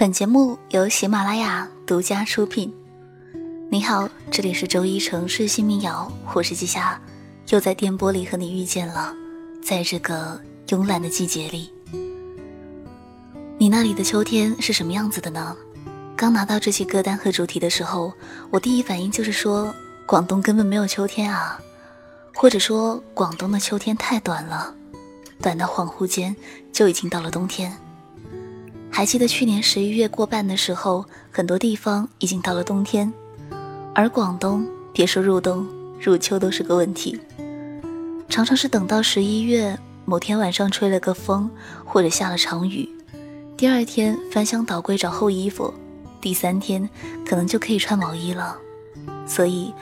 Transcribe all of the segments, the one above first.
本节目由喜马拉雅独家出品。你好，这里是周一城市新民谣，我是季夏，又在电波里和你遇见了。在这个慵懒的季节里，你那里的秋天是什么样子的呢？刚拿到这期歌单和主题的时候，我第一反应就是说，广东根本没有秋天啊，或者说广东的秋天太短了，短到恍惚间就已经到了冬天。还记得去年十一月过半的时候，很多地方已经到了冬天，而广东别说入冬，入秋都是个问题。常常是等到十一月某天晚上吹了个风，或者下了场雨，第二天翻箱倒柜找厚衣服，第三天可能就可以穿毛衣了。所以，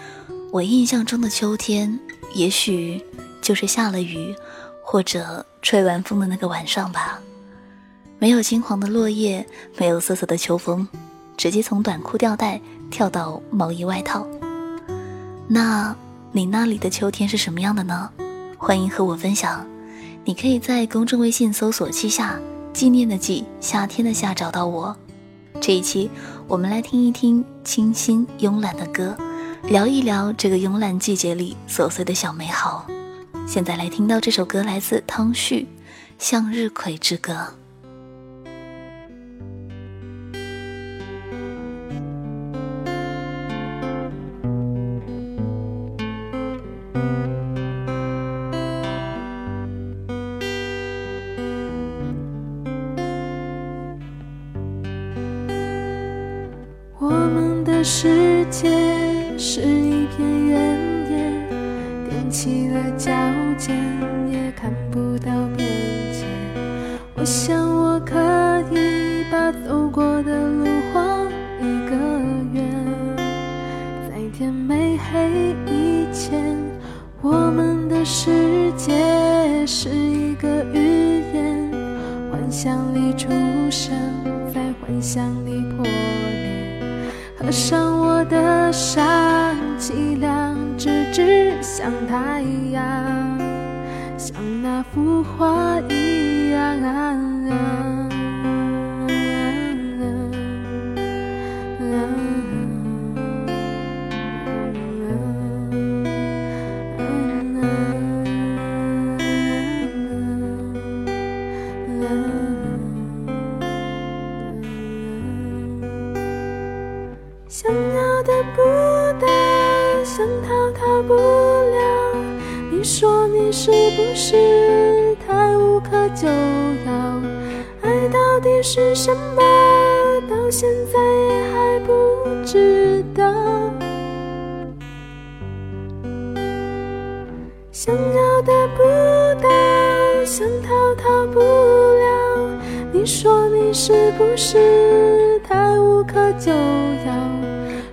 我印象中的秋天，也许就是下了雨，或者吹完风的那个晚上吧。没有金黄的落叶，没有瑟瑟的秋风，直接从短裤吊带跳到毛衣外套。那你那里的秋天是什么样的呢？欢迎和我分享。你可以在公众微信搜索“季夏”，纪念的季，夏天的夏，找到我。这一期我们来听一听清新慵懒的歌，聊一聊这个慵懒季节里琐碎的小美好。现在来听到这首歌，来自汤旭，《向日葵之歌》。我想我可以把走过的路画一个圆，在天没黑以前，我们的世界是一个寓言，幻想里出生，在幻想里破裂。合上我的伤，凄凉，直直像太阳，像那幅画一样。不了。你说你是不是无可救药，爱到底是什么？到现在也还不知道。想要得不到，想逃逃不了。你说你是不是太无可救药？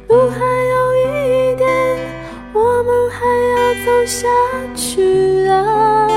路还有一点，我们还要走下去啊。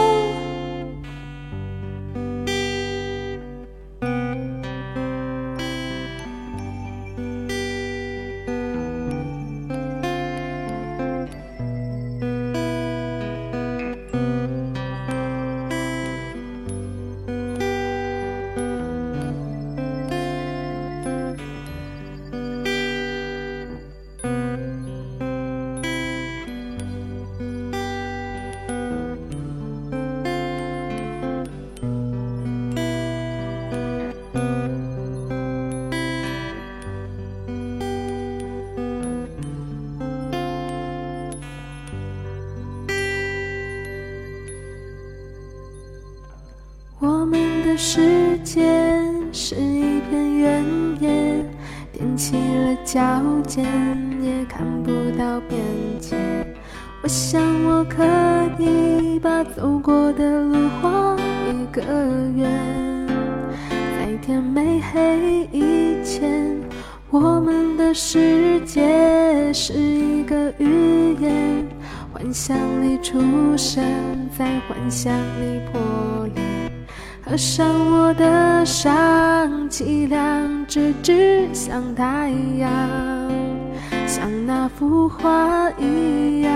世界是一片原野，踮起了脚尖，也看不到边界。我想我可以把走过的路画一个圆，在天没黑以前，我们的世界是一个寓言，幻想里出生，在幻想里破。合上我的伤，凄凉，直直像太阳，像那幅画一样。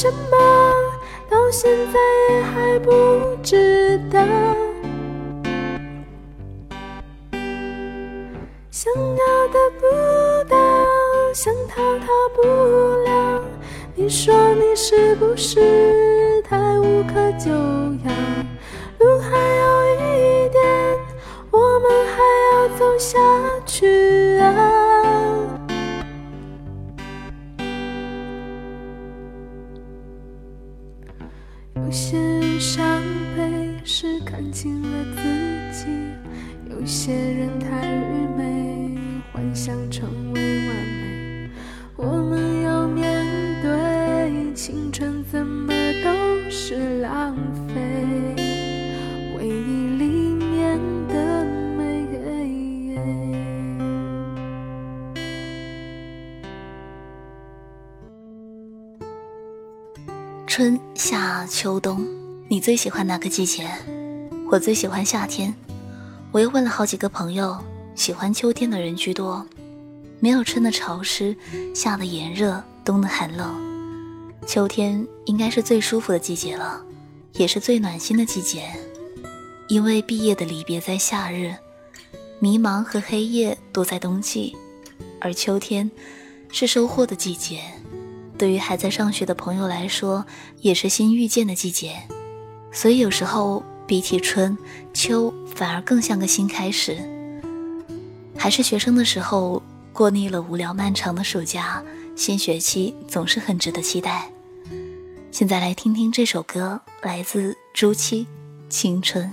什么？到现在也还不知道。想要得不到，想逃逃不了。你说你是不是有些人伤悲是看清了自己，有些人太愚昧，幻想成为完美。我们要面对青春，怎么都是浪费，回忆里面的美。春夏秋冬，你最喜欢哪个季节？我最喜欢夏天。我又问了好几个朋友，喜欢秋天的人居多。没有春的潮湿，夏的炎热，冬的寒冷，秋天应该是最舒服的季节了，也是最暖心的季节。因为毕业的离别在夏日，迷茫和黑夜都在冬季，而秋天是收获的季节。对于还在上学的朋友来说，也是新遇见的季节。所以有时候比起春秋，反而更像个新开始。还是学生的时候。过腻了无聊漫长的暑假，新学期总是很值得期待。现在来听听这首歌，来自朱七，《青春》。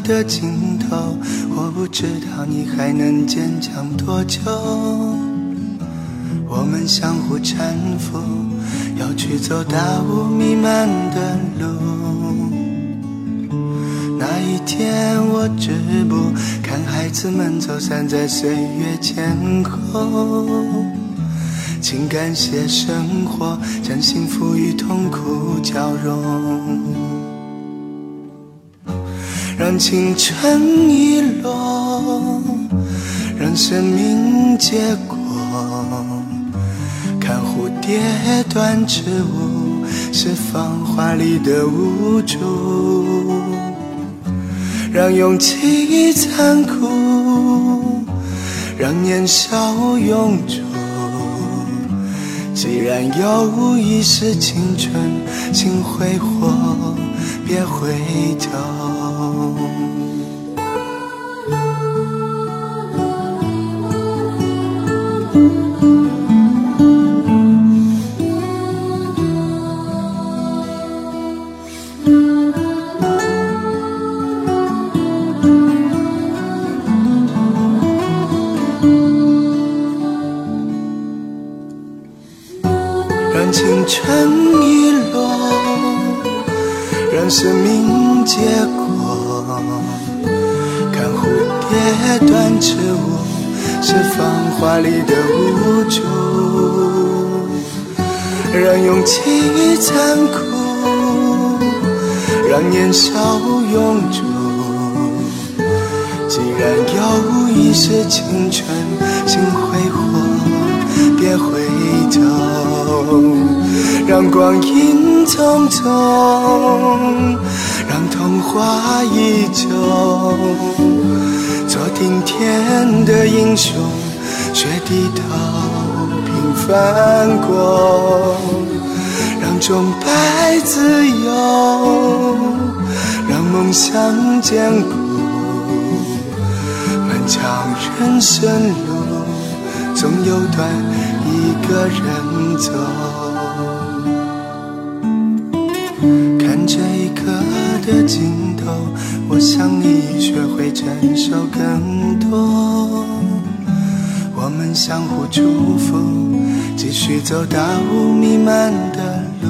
的尽头。我不知道你还能坚强多久，我们相互搀扶，要去走大雾弥漫的路。那一天我止步，看孩子们走散在岁月前后，请感谢生活将幸福与痛苦交融。让青春遗落，让生命结果。看蝴蝶断翅舞，释放华丽的无助。让勇气残酷，让年少永驻。既然有一世青春，请挥霍，别回头。生命结果。看蝴蝶断翅舞，释放华丽的无助。让勇气残酷，让年少永驻。既然有一世青春，请挥霍，别回头。让光阴匆匆，让童话依旧。做顶天的英雄，学低头平凡过。让钟摆自由，让梦想坚固。漫长人生路，总有段一个人走。看这一刻的尽头，我想你学会承受更多。我们相互祝福，继续走大雾弥漫的路。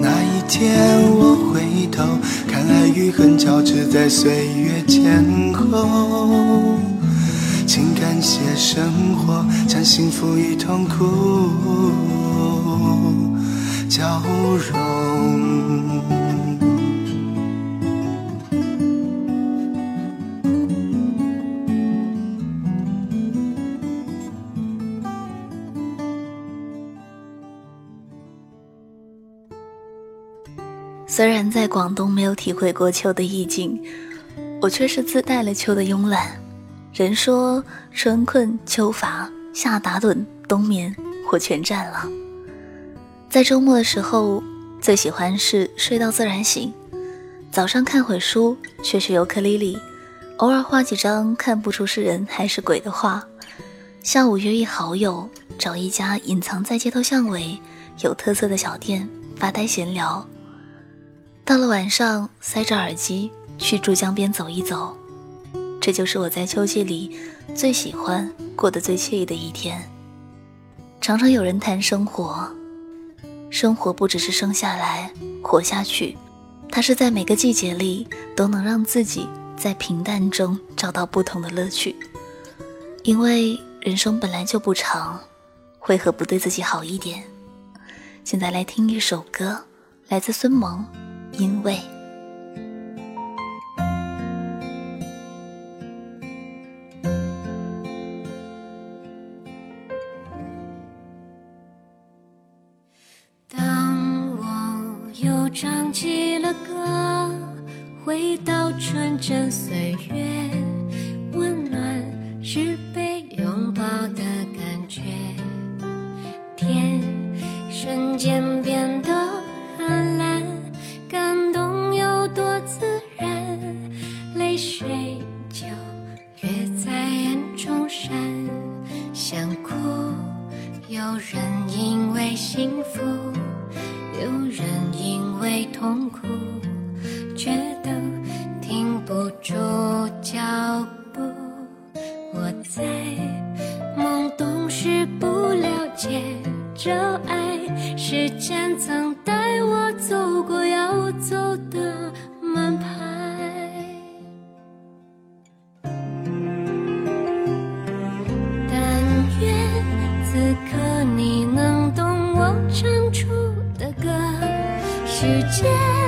那一天我回头。看爱与恨交织在岁月前后，请感谢生活将幸福与痛苦笑容。虽然在广东没有体会过秋的意境，我却是自带了秋的慵懒。人说春困秋乏，夏打盹，冬眠，我全占了。在周末的时候，最喜欢是睡到自然醒，早上看会书，学学尤克里里，偶尔画几张看不出是人还是鬼的画。下午约一好友，找一家隐藏在街头巷尾、有特色的小店发呆闲聊。到了晚上，塞着耳机去珠江边走一走，这就是我在秋季里最喜欢、过得最惬意的一天。常常有人谈生活，生活不只是生下来、活下去，它是在每个季节里都能让自己在平淡中找到不同的乐趣。因为人生本来就不长，为何不对自己好一点？现在来听一首歌，来自孙萌。因为，唱起了歌，回到纯真岁月，时间。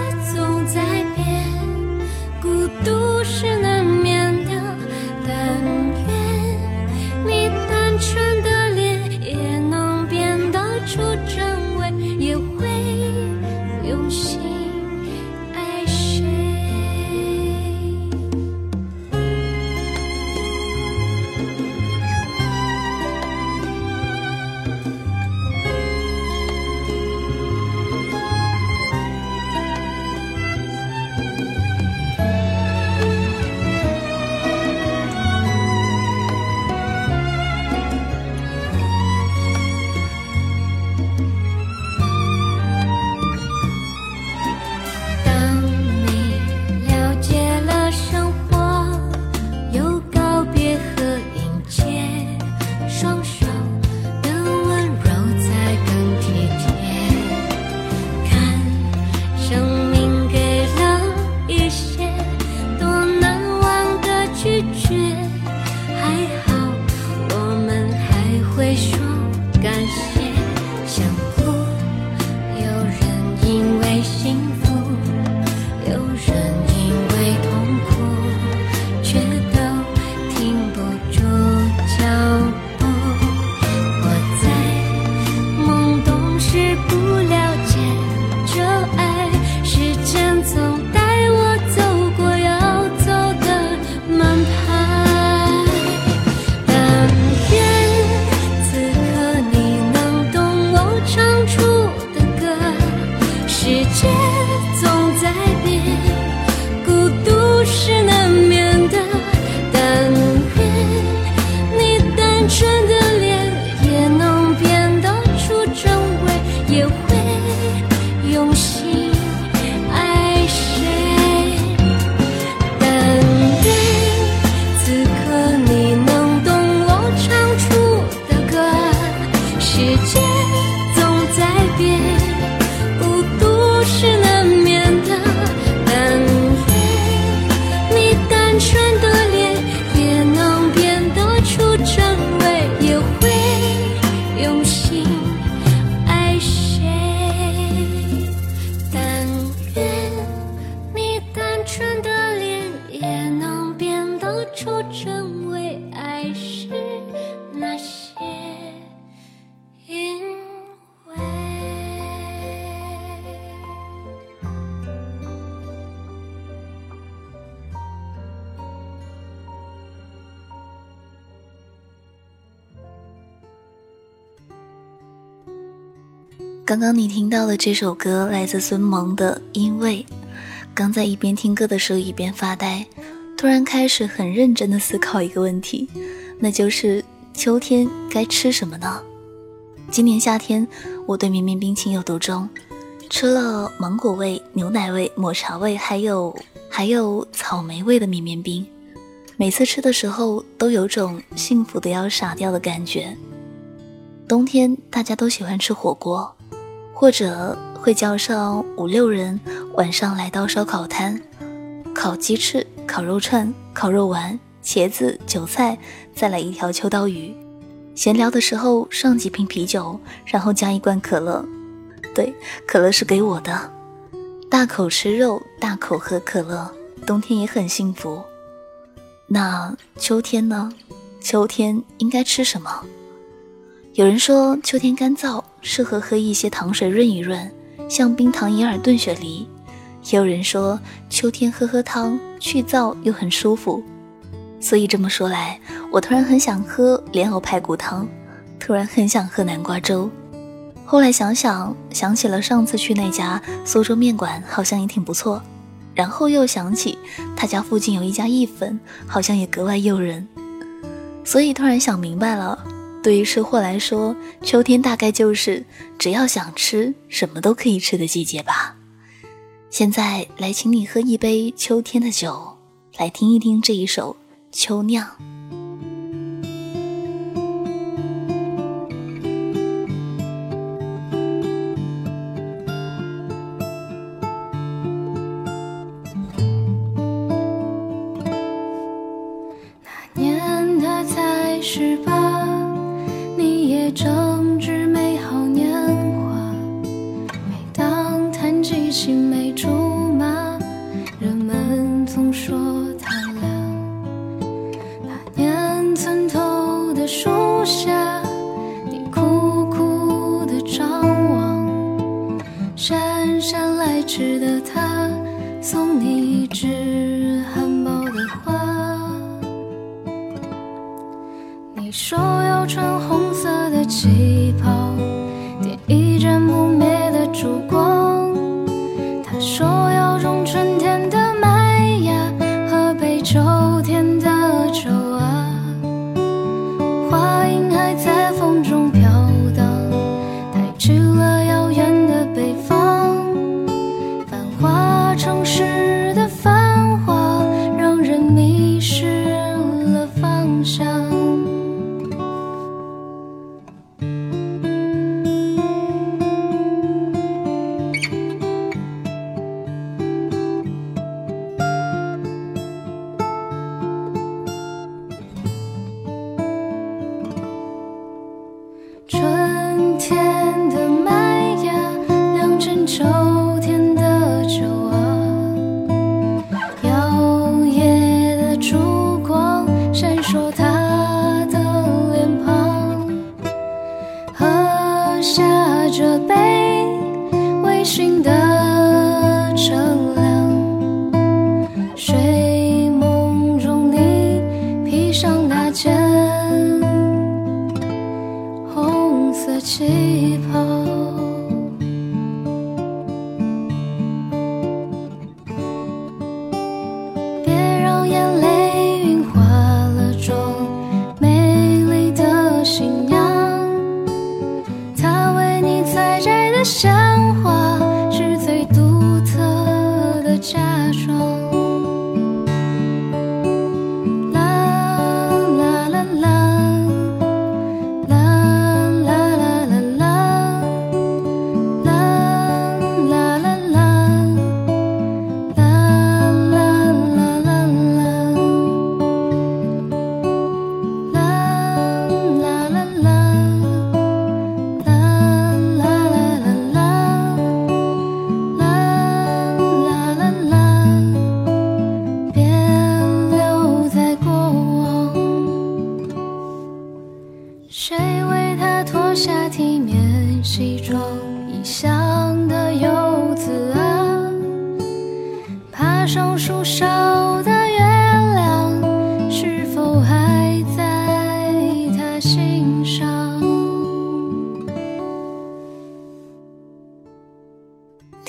刚刚你听到的这首歌来自孙萌的《因为》。刚在一边听歌的时候一边发呆，突然开始很认真的思考一个问题，那就是秋天该吃什么呢？今年夏天我对绵绵冰情有独钟，吃了芒果味、牛奶味、抹茶味，还有还有草莓味的绵绵冰。每次吃的时候都有种幸福的要傻掉的感觉。冬天大家都喜欢吃火锅。或者会叫上五六人，晚上来到烧烤摊，烤鸡翅、烤肉串、烤肉丸、茄子、韭菜，再来一条秋刀鱼。闲聊的时候上几瓶啤酒，然后加一罐可乐。对，可乐是给我的。大口吃肉，大口喝可乐，冬天也很幸福。那秋天呢？秋天应该吃什么？有人说秋天干燥，适合喝一些糖水润一润，像冰糖银耳炖雪梨；也有人说秋天喝喝汤去燥又很舒服。所以这么说来，我突然很想喝莲藕排骨汤，突然很想喝南瓜粥。后来想想，想起了上次去那家苏州面馆，好像也挺不错。然后又想起他家附近有一家意粉，好像也格外诱人。所以突然想明白了。对于吃货来说，秋天大概就是只要想吃什么都可以吃的季节吧。现在来，请你喝一杯秋天的酒，来听一听这一首《秋酿》。正值美好年华，每当谈及青梅竹马，人们总说他俩。那年村头的树下，你苦苦的张望，姗姗来迟的他送你一枝含苞的花，你说。气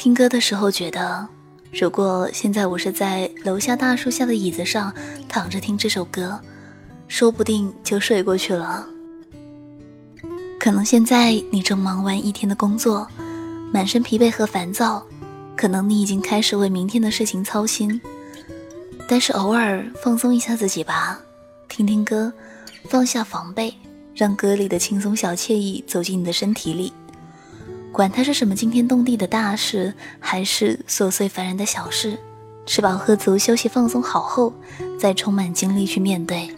听歌的时候觉得，如果现在我是在楼下大树下的椅子上躺着听这首歌，说不定就睡过去了。可能现在你正忙完一天的工作，满身疲惫和烦躁，可能你已经开始为明天的事情操心。但是偶尔放松一下自己吧，听听歌，放下防备，让歌里的轻松小惬意走进你的身体里。管它是什么惊天动地的大事，还是琐碎烦人的小事，吃饱喝足，休息放松好后，再充满精力去面对。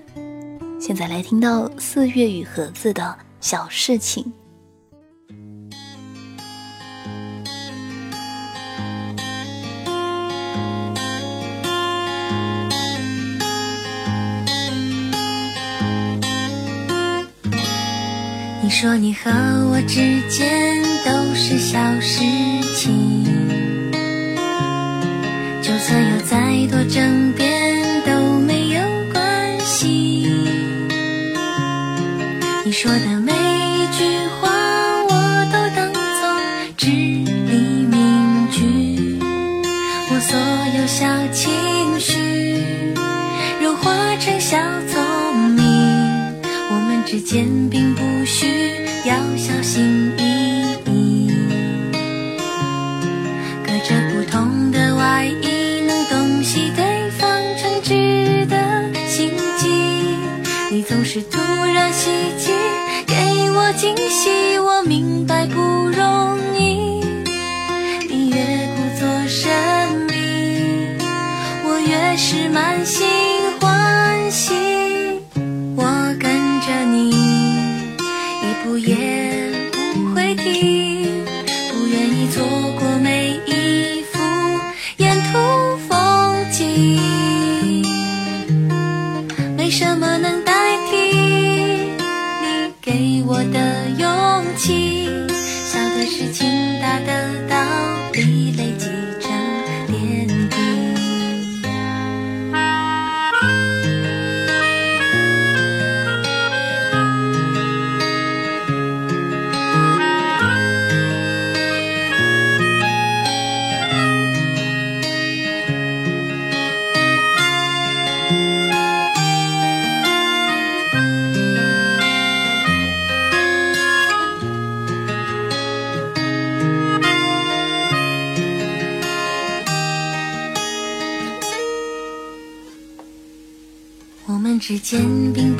现在来听到四月雨盒子的。小事情。你说你和我之间都是小事情，就算有再多争辩都没有关系。你说的每一句话我都当作至理名句，我所有小情绪融化成小聪明，我们之间。心翼翼，隔着不同的外衣，能洞悉对方诚挚的心机。你总是突然袭击，给我惊喜，我明白不容易。你越故作神秘，我越是满心。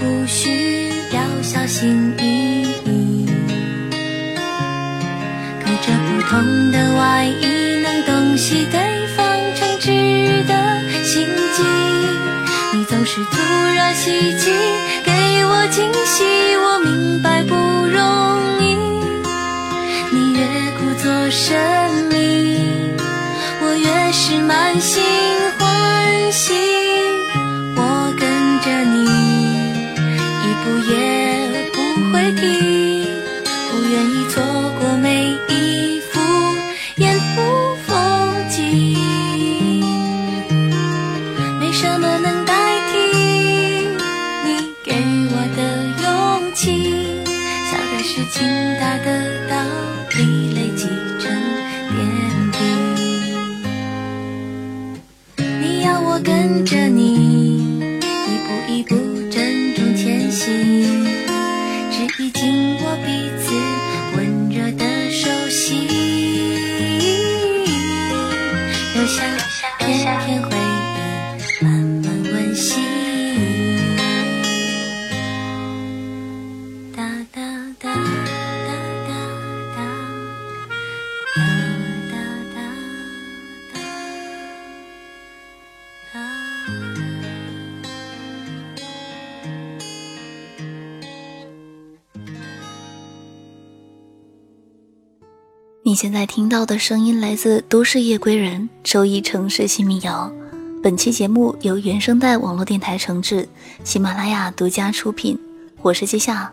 不需要小心翼翼，隔着不同的外衣，能洞悉对方诚挚的心机。你总是突然袭击，给我惊喜，我明白不容易。你越故作神秘，我越是满心欢喜。不也不会停，不愿意做。心只一紧握彼此听到的声音来自《都市夜归人》周一城市新民谣。本期节目由原声带网络电台承制，喜马拉雅独家出品。我是季夏。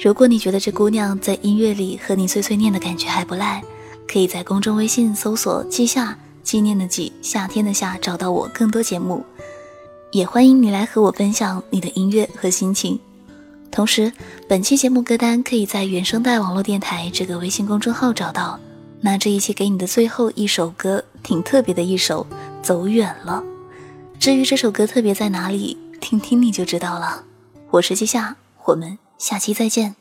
如果你觉得这姑娘在音乐里和你碎碎念的感觉还不赖，可以在公众微信搜索“季夏”，纪念的季，夏天的夏，找到我更多节目。也欢迎你来和我分享你的音乐和心情。同时，本期节目歌单可以在原声带网络电台这个微信公众号找到。那这一期给你的最后一首歌，挺特别的一首，《走远了》。至于这首歌特别在哪里，听听你就知道了。我是季夏，我们下期再见。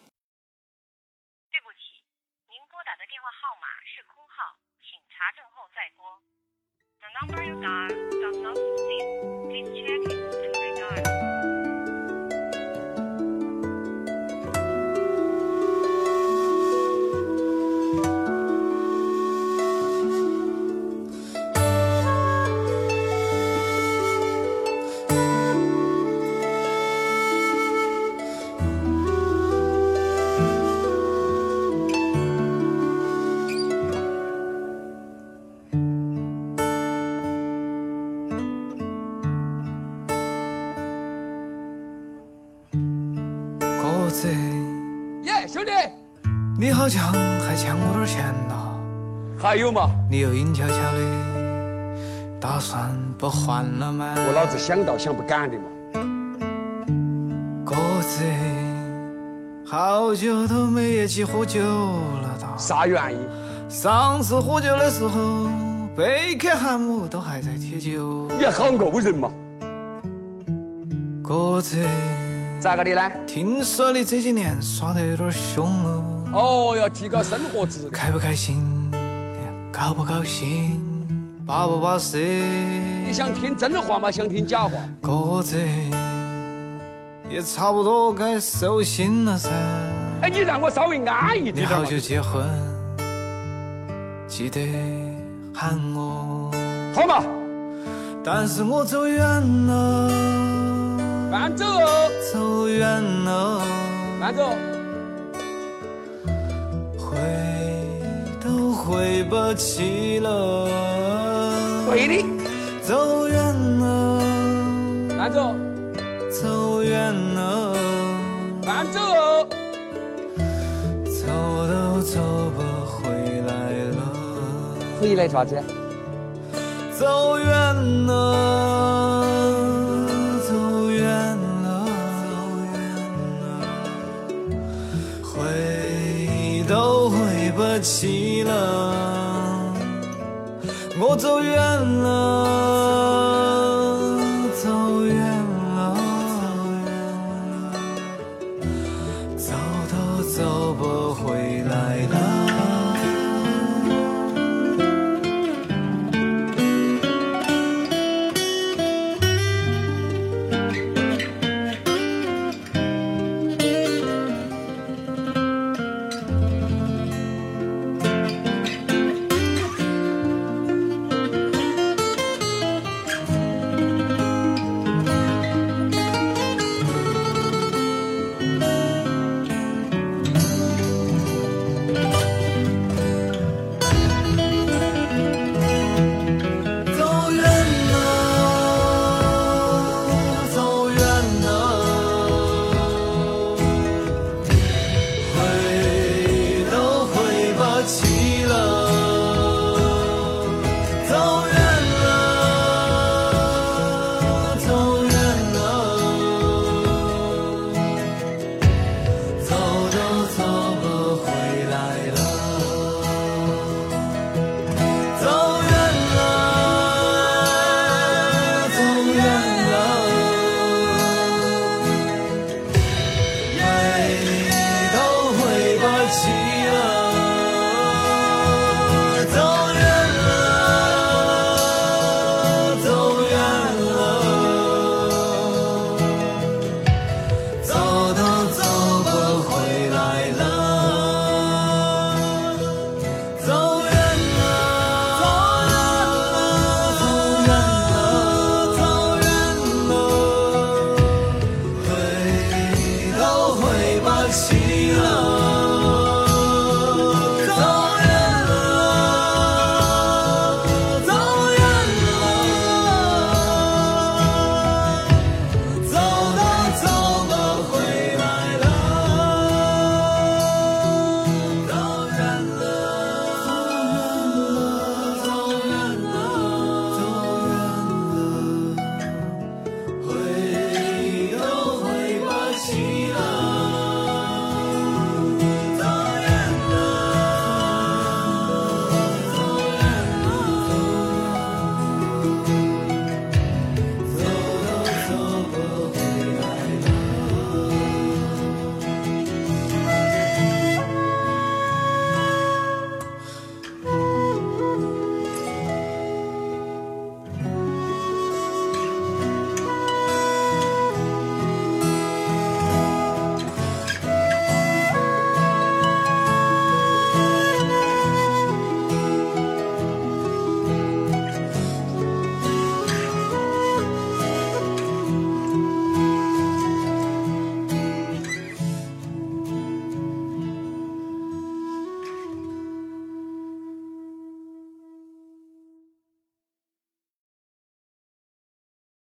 对不起，您拨打的电话号码是空号，请查证后再拨。The number you dialed does not exist. Please check 鸽子，耶，兄弟，你好像还欠我点钱呐，还有嘛？你又阴悄悄的，打算不还了吗？我老子想到想不敢的嘛。鸽子，好久都没一起喝酒了哒。啥原因？上次喝酒的时候，贝克汉姆都还在踢球。你好恶人嘛？鸽子，咋个的呢？听说你这几年耍得有点凶哦，哦，要提高生活质量。开不开心？高不高兴？巴不巴适？你想听真话吗？想听假话？哥子也差不多该收心了噻。哎，你让我稍微安逸你点你。好久结婚？记得喊我。好嘛，但是我走远了，慢走哦，走远了，慢走。回都回不去了。回的，走远了，慢走，走远了，慢走哦。走都走不回来了。回来啥子？走远了，起了我走远了。